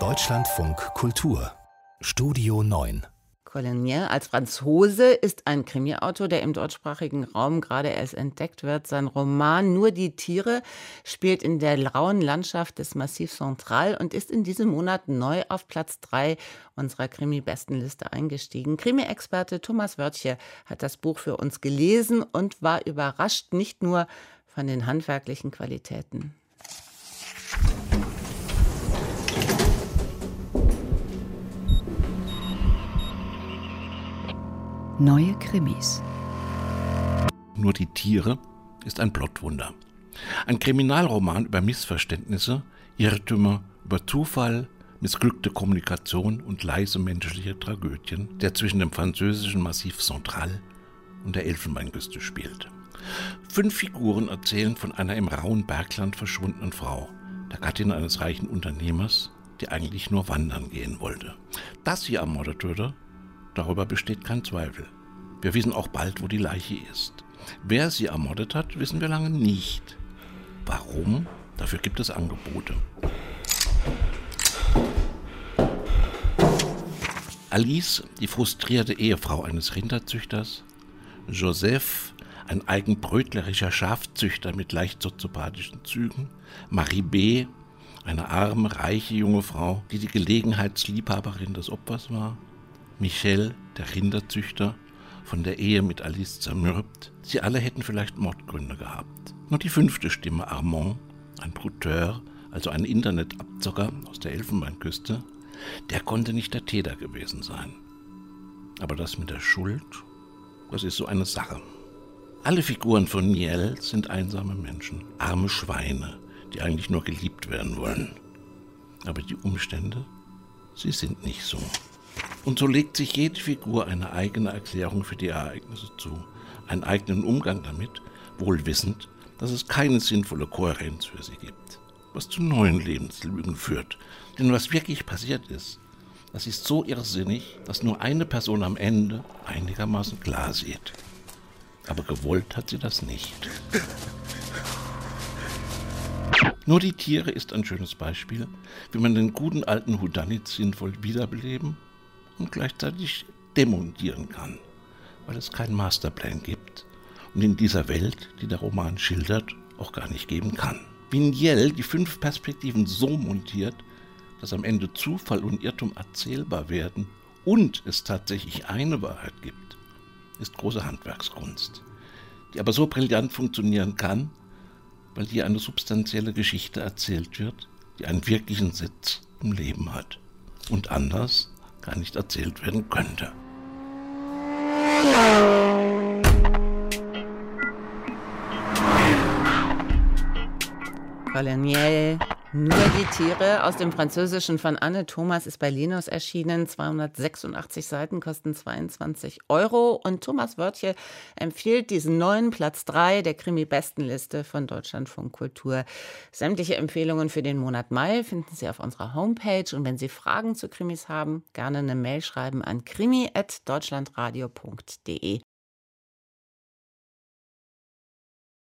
Deutschlandfunk Kultur Studio 9 Colligny als Franzose ist ein Krimiautor, der im deutschsprachigen Raum gerade erst entdeckt wird. Sein Roman Nur die Tiere spielt in der lauen Landschaft des Massiv Central und ist in diesem Monat neu auf Platz 3 unserer Krimi-Bestenliste eingestiegen. Krimi-Experte Thomas Wörtje hat das Buch für uns gelesen und war überrascht nicht nur von den handwerklichen Qualitäten. Neue Krimis. Nur die Tiere ist ein Plottwunder. Ein Kriminalroman über Missverständnisse, Irrtümer, über Zufall, missglückte Kommunikation und leise menschliche Tragödien, der zwischen dem französischen Massiv Central und der Elfenbeinküste spielt. Fünf Figuren erzählen von einer im rauen Bergland verschwundenen Frau, der Gattin eines reichen Unternehmers, die eigentlich nur wandern gehen wollte. Dass sie ermordet wurde, Darüber besteht kein Zweifel. Wir wissen auch bald, wo die Leiche ist. Wer sie ermordet hat, wissen wir lange nicht. Warum? Dafür gibt es Angebote. Alice, die frustrierte Ehefrau eines Rinderzüchters, Joseph, ein eigenbrötlerischer Schafzüchter mit leicht soziopathischen Zügen, Marie B., eine arme, reiche junge Frau, die die Gelegenheitsliebhaberin des Opfers war, Michel, der Rinderzüchter, von der Ehe mit Alice zermürbt, sie alle hätten vielleicht Mordgründe gehabt. Nur die fünfte Stimme, Armand, ein Brouteur, also ein Internetabzocker aus der Elfenbeinküste, der konnte nicht der Täter gewesen sein. Aber das mit der Schuld, das ist so eine Sache. Alle Figuren von Miel sind einsame Menschen, arme Schweine, die eigentlich nur geliebt werden wollen. Aber die Umstände, sie sind nicht so. Und so legt sich jede Figur eine eigene Erklärung für die Ereignisse zu, einen eigenen Umgang damit, wohl wissend, dass es keine sinnvolle Kohärenz für sie gibt, was zu neuen Lebenslügen führt. Denn was wirklich passiert ist, das ist so irrsinnig, dass nur eine Person am Ende einigermaßen klar sieht. Aber gewollt hat sie das nicht. Nur die Tiere ist ein schönes Beispiel, wie man den guten alten Houdanit sinnvoll wiederbeleben und gleichzeitig demontieren kann, weil es keinen Masterplan gibt und in dieser Welt, die der Roman schildert, auch gar nicht geben kann. Vignell die fünf Perspektiven so montiert, dass am Ende Zufall und Irrtum erzählbar werden und es tatsächlich eine Wahrheit gibt, ist große Handwerkskunst, die aber so brillant funktionieren kann, weil hier eine substanzielle Geschichte erzählt wird, die einen wirklichen Sitz im Leben hat. Und anders gar nicht erzählt werden könnte. Colonial nur die Tiere aus dem Französischen von Anne Thomas ist bei Linus erschienen. 286 Seiten kosten 22 Euro. Und Thomas Wörtje empfiehlt diesen neuen Platz 3 der Krimi-Bestenliste von Deutschlandfunk Kultur. Sämtliche Empfehlungen für den Monat Mai finden Sie auf unserer Homepage. Und wenn Sie Fragen zu Krimis haben, gerne eine Mail schreiben an krimi.deutschlandradio.de.